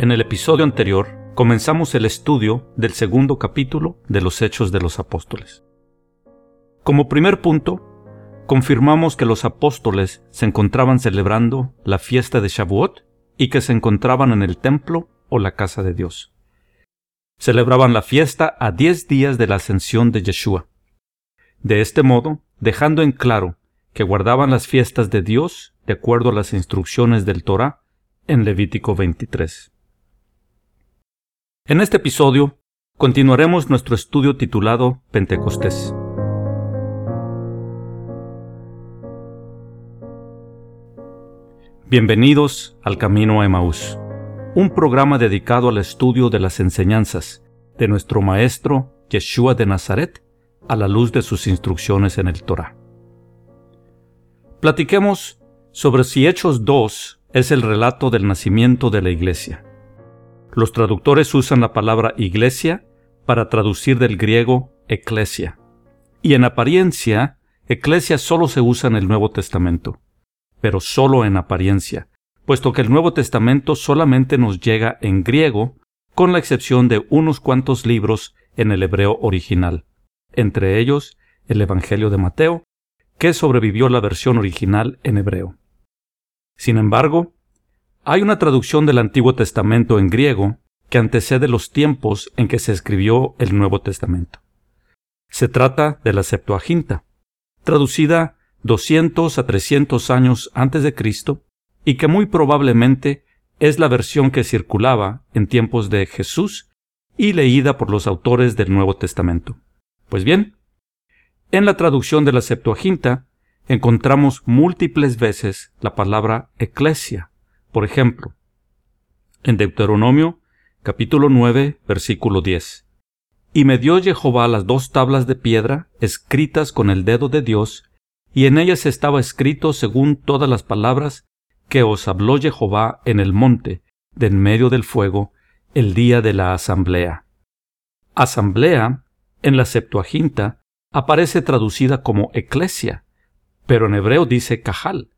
En el episodio anterior comenzamos el estudio del segundo capítulo de los Hechos de los Apóstoles. Como primer punto, confirmamos que los apóstoles se encontraban celebrando la fiesta de Shavuot y que se encontraban en el templo o la casa de Dios. Celebraban la fiesta a diez días de la ascensión de Yeshua. De este modo, dejando en claro que guardaban las fiestas de Dios de acuerdo a las instrucciones del Torah en Levítico 23. En este episodio continuaremos nuestro estudio titulado Pentecostés. Bienvenidos al Camino a Emaús, un programa dedicado al estudio de las enseñanzas de nuestro Maestro Yeshua de Nazaret a la luz de sus instrucciones en el Torah. Platiquemos sobre si Hechos 2 es el relato del nacimiento de la Iglesia. Los traductores usan la palabra iglesia para traducir del griego eclesia, y en apariencia, eclesia solo se usa en el Nuevo Testamento pero solo en apariencia, puesto que el Nuevo Testamento solamente nos llega en griego, con la excepción de unos cuantos libros en el hebreo original, entre ellos el Evangelio de Mateo, que sobrevivió la versión original en hebreo. Sin embargo, hay una traducción del Antiguo Testamento en griego que antecede los tiempos en que se escribió el Nuevo Testamento. Se trata de la Septuaginta, traducida 200 a 300 años antes de Cristo y que muy probablemente es la versión que circulaba en tiempos de Jesús y leída por los autores del Nuevo Testamento. Pues bien, en la traducción de la Septuaginta encontramos múltiples veces la palabra eclesia. Por ejemplo, en Deuteronomio capítulo 9 versículo 10. Y me dio Jehová las dos tablas de piedra escritas con el dedo de Dios y en ellas estaba escrito según todas las palabras que os habló Jehová en el monte, de en medio del fuego, el día de la asamblea. Asamblea, en la Septuaginta, aparece traducida como eclesia, pero en hebreo dice cajal,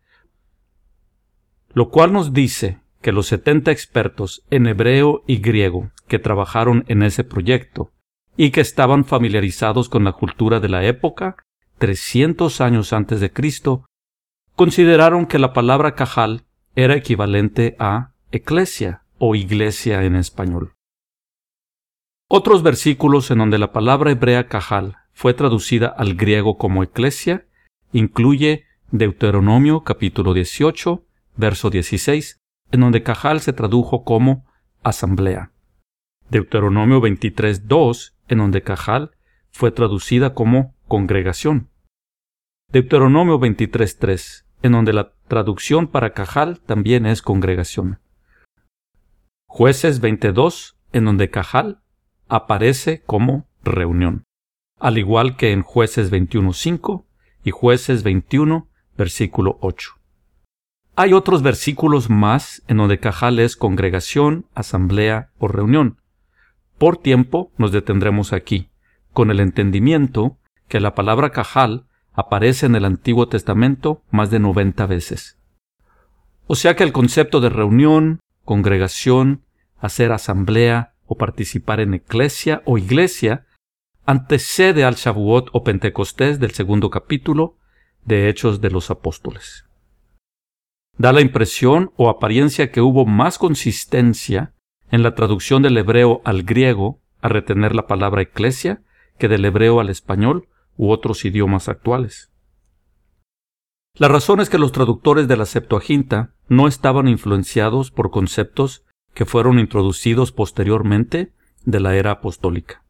lo cual nos dice que los setenta expertos en hebreo y griego que trabajaron en ese proyecto y que estaban familiarizados con la cultura de la época 300 años antes de Cristo, consideraron que la palabra cajal era equivalente a eclesia o iglesia en español. Otros versículos en donde la palabra hebrea cajal fue traducida al griego como eclesia incluye Deuteronomio capítulo 18, verso 16, en donde cajal se tradujo como asamblea. Deuteronomio 23, 2, en donde cajal fue traducida como congregación. Deuteronomio 23.3, en donde la traducción para cajal también es congregación. Jueces 22, en donde cajal aparece como reunión, al igual que en Jueces 21.5 y Jueces 21, versículo 8. Hay otros versículos más en donde cajal es congregación, asamblea o reunión. Por tiempo nos detendremos aquí, con el entendimiento que la palabra cajal aparece en el Antiguo Testamento más de 90 veces. O sea que el concepto de reunión, congregación, hacer asamblea o participar en eclesia o iglesia antecede al Shavuot o Pentecostés del segundo capítulo de Hechos de los Apóstoles. Da la impresión o apariencia que hubo más consistencia en la traducción del hebreo al griego a retener la palabra eclesia que del hebreo al español u otros idiomas actuales. La razón es que los traductores de la Septuaginta no estaban influenciados por conceptos que fueron introducidos posteriormente de la era apostólica.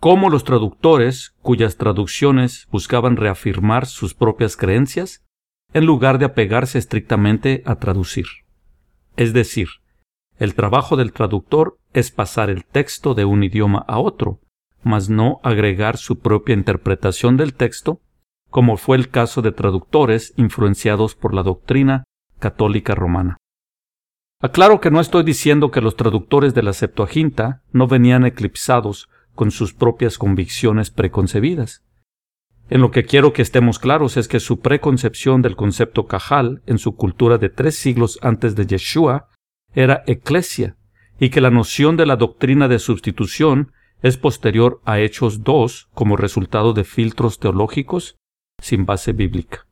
Como los traductores, cuyas traducciones buscaban reafirmar sus propias creencias, en lugar de apegarse estrictamente a traducir. Es decir, el trabajo del traductor es pasar el texto de un idioma a otro, mas no agregar su propia interpretación del texto, como fue el caso de traductores influenciados por la doctrina católica romana. Aclaro que no estoy diciendo que los traductores de la Septuaginta no venían eclipsados con sus propias convicciones preconcebidas. En lo que quiero que estemos claros es que su preconcepción del concepto cajal en su cultura de tres siglos antes de Yeshua era eclesia y que la noción de la doctrina de sustitución es posterior a Hechos 2 como resultado de filtros teológicos sin base bíblica.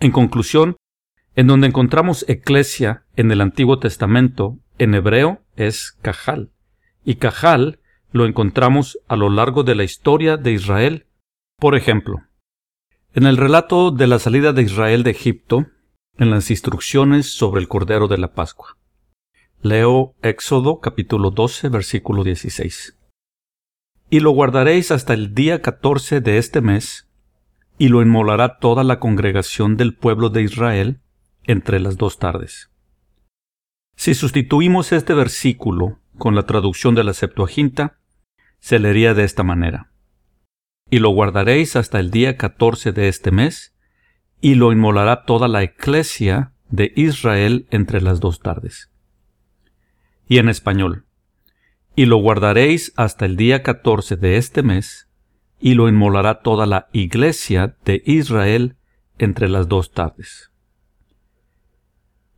En conclusión, en donde encontramos eclesia en el Antiguo Testamento, en hebreo es cajal, y cajal lo encontramos a lo largo de la historia de Israel. Por ejemplo, en el relato de la salida de Israel de Egipto, en las instrucciones sobre el Cordero de la Pascua. Leo Éxodo capítulo 12 versículo 16. Y lo guardaréis hasta el día 14 de este mes, y lo inmolará toda la congregación del pueblo de Israel entre las dos tardes. Si sustituimos este versículo con la traducción de la Septuaginta, se leería de esta manera. Y lo guardaréis hasta el día 14 de este mes, y lo inmolará toda la eclesia de Israel entre las dos tardes. Y en español, y lo guardaréis hasta el día 14 de este mes, y lo inmolará toda la iglesia de Israel entre las dos tardes.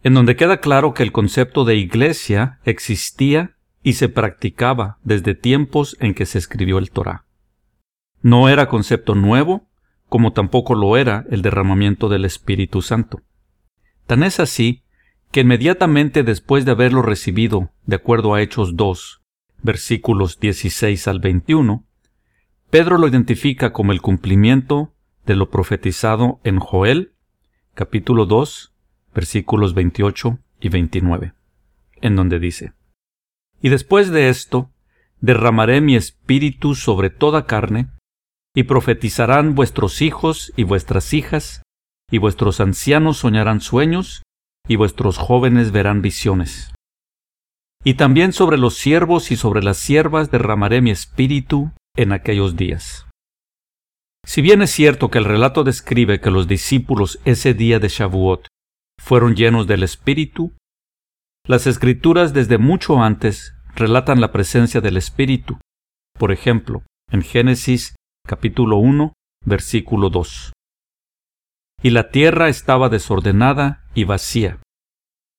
En donde queda claro que el concepto de iglesia existía y se practicaba desde tiempos en que se escribió el Torá. No era concepto nuevo, como tampoco lo era el derramamiento del Espíritu Santo. Tan es así que inmediatamente después de haberlo recibido, de acuerdo a Hechos 2, versículos 16 al 21, Pedro lo identifica como el cumplimiento de lo profetizado en Joel, capítulo 2, versículos 28 y 29, en donde dice, Y después de esto, derramaré mi espíritu sobre toda carne, y profetizarán vuestros hijos y vuestras hijas, y vuestros ancianos soñarán sueños, y vuestros jóvenes verán visiones. Y también sobre los siervos y sobre las siervas derramaré mi espíritu en aquellos días. Si bien es cierto que el relato describe que los discípulos ese día de Shavuot fueron llenos del Espíritu, las escrituras desde mucho antes relatan la presencia del Espíritu. Por ejemplo, en Génesis capítulo 1, versículo 2. Y la tierra estaba desordenada y vacía,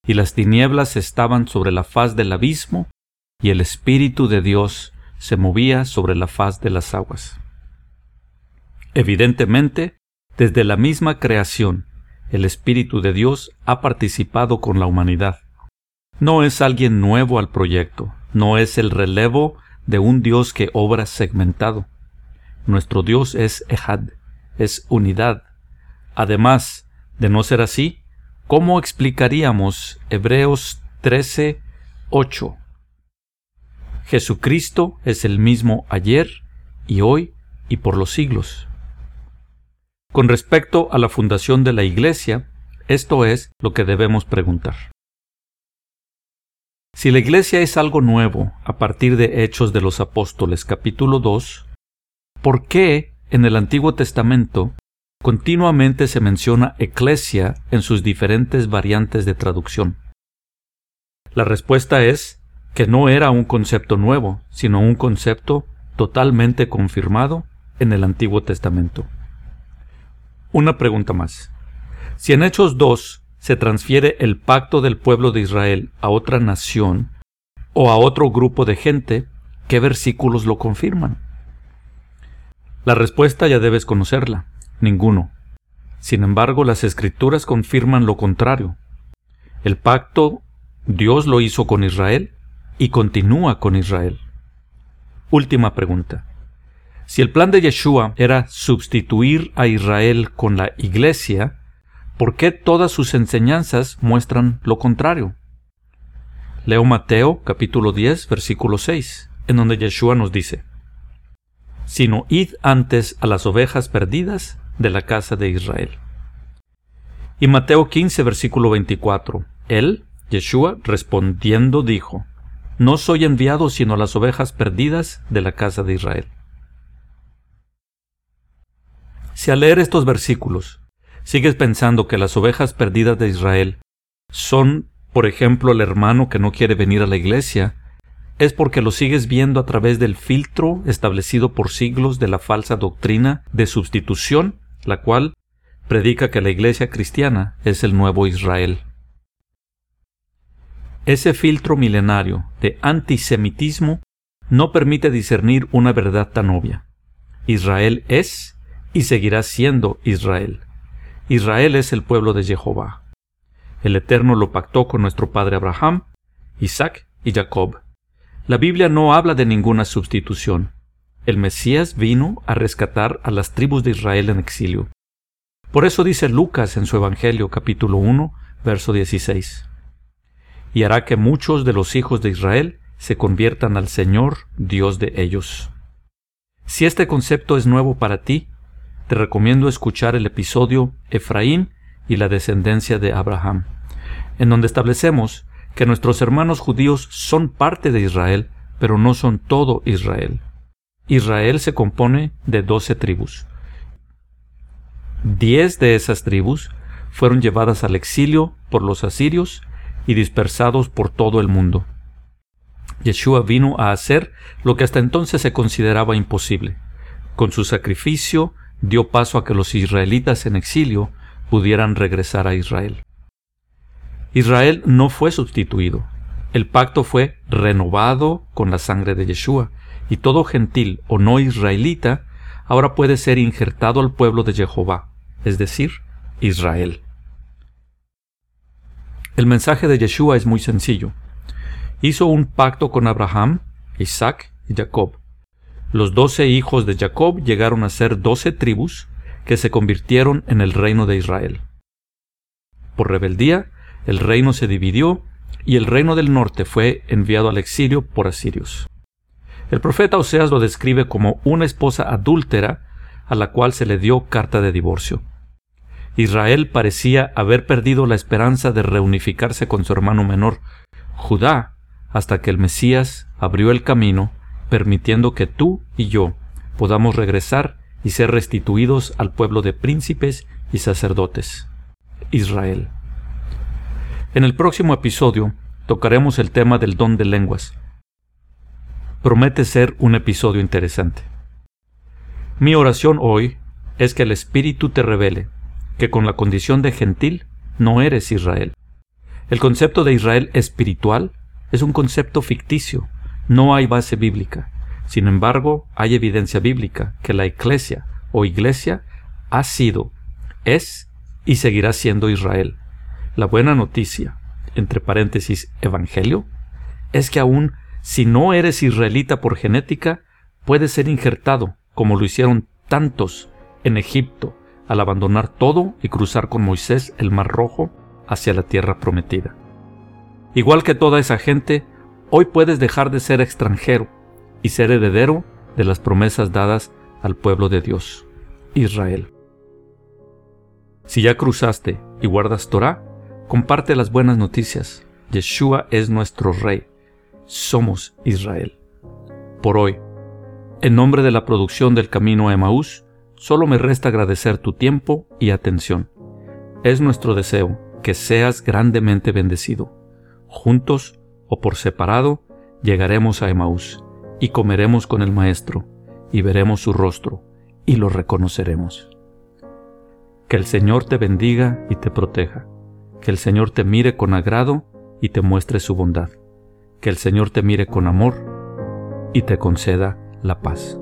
y las tinieblas estaban sobre la faz del abismo, y el Espíritu de Dios se movía sobre la faz de las aguas. Evidentemente, desde la misma creación, el Espíritu de Dios ha participado con la humanidad. No es alguien nuevo al proyecto, no es el relevo de un Dios que obra segmentado. Nuestro Dios es Ejad, es unidad. Además, de no ser así, ¿cómo explicaríamos Hebreos 13, 8? Jesucristo es el mismo ayer y hoy y por los siglos. Con respecto a la fundación de la Iglesia, esto es lo que debemos preguntar. Si la Iglesia es algo nuevo a partir de Hechos de los Apóstoles capítulo 2, ¿por qué en el Antiguo Testamento continuamente se menciona eclesia en sus diferentes variantes de traducción? La respuesta es que no era un concepto nuevo, sino un concepto totalmente confirmado en el Antiguo Testamento. Una pregunta más. Si en Hechos 2 se transfiere el pacto del pueblo de Israel a otra nación o a otro grupo de gente, ¿qué versículos lo confirman? La respuesta ya debes conocerla. Ninguno. Sin embargo, las escrituras confirman lo contrario. El pacto Dios lo hizo con Israel y continúa con Israel. Última pregunta. Si el plan de Yeshua era sustituir a Israel con la Iglesia, ¿por qué todas sus enseñanzas muestran lo contrario? Leo Mateo capítulo 10 versículo 6, en donde Yeshua nos dice, sino id antes a las ovejas perdidas de la casa de Israel. Y Mateo 15, versículo 24. Él, Yeshua, respondiendo, dijo, No soy enviado sino a las ovejas perdidas de la casa de Israel. Si al leer estos versículos sigues pensando que las ovejas perdidas de Israel son, por ejemplo, el hermano que no quiere venir a la iglesia, es porque lo sigues viendo a través del filtro establecido por siglos de la falsa doctrina de sustitución, la cual predica que la iglesia cristiana es el nuevo Israel. Ese filtro milenario de antisemitismo no permite discernir una verdad tan obvia. Israel es y seguirá siendo Israel. Israel es el pueblo de Jehová. El Eterno lo pactó con nuestro padre Abraham, Isaac y Jacob. La Biblia no habla de ninguna sustitución. El Mesías vino a rescatar a las tribus de Israel en exilio. Por eso dice Lucas en su Evangelio capítulo 1, verso 16. Y hará que muchos de los hijos de Israel se conviertan al Señor, Dios de ellos. Si este concepto es nuevo para ti, te recomiendo escuchar el episodio Efraín y la descendencia de Abraham, en donde establecemos que nuestros hermanos judíos son parte de Israel, pero no son todo Israel. Israel se compone de doce tribus. Diez de esas tribus fueron llevadas al exilio por los asirios y dispersados por todo el mundo. Yeshua vino a hacer lo que hasta entonces se consideraba imposible. Con su sacrificio dio paso a que los israelitas en exilio pudieran regresar a Israel. Israel no fue sustituido. El pacto fue renovado con la sangre de Yeshua, y todo gentil o no israelita ahora puede ser injertado al pueblo de Jehová, es decir, Israel. El mensaje de Yeshua es muy sencillo hizo un pacto con Abraham, Isaac y Jacob. Los doce hijos de Jacob llegaron a ser doce tribus que se convirtieron en el reino de Israel. Por rebeldía, el reino se dividió y el reino del norte fue enviado al exilio por asirios. El profeta Oseas lo describe como una esposa adúltera a la cual se le dio carta de divorcio. Israel parecía haber perdido la esperanza de reunificarse con su hermano menor, Judá, hasta que el Mesías abrió el camino, permitiendo que tú y yo podamos regresar y ser restituidos al pueblo de príncipes y sacerdotes, Israel. En el próximo episodio tocaremos el tema del don de lenguas. Promete ser un episodio interesante. Mi oración hoy es que el Espíritu te revele que con la condición de gentil no eres Israel. El concepto de Israel espiritual es un concepto ficticio, no hay base bíblica. Sin embargo, hay evidencia bíblica que la iglesia o iglesia ha sido, es y seguirá siendo Israel. La buena noticia, entre paréntesis, evangelio, es que aún si no eres israelita por genética, puedes ser injertado, como lo hicieron tantos en Egipto, al abandonar todo y cruzar con Moisés el Mar Rojo hacia la tierra prometida. Igual que toda esa gente, hoy puedes dejar de ser extranjero y ser heredero de las promesas dadas al pueblo de Dios, Israel. Si ya cruzaste y guardas Torah, comparte las buenas noticias. Yeshua es nuestro Rey. Somos Israel. Por hoy, en nombre de la producción del Camino a Emaús, solo me resta agradecer tu tiempo y atención. Es nuestro deseo que seas grandemente bendecido juntos o por separado, llegaremos a Emaús y comeremos con el Maestro y veremos su rostro y lo reconoceremos. Que el Señor te bendiga y te proteja. Que el Señor te mire con agrado y te muestre su bondad. Que el Señor te mire con amor y te conceda la paz.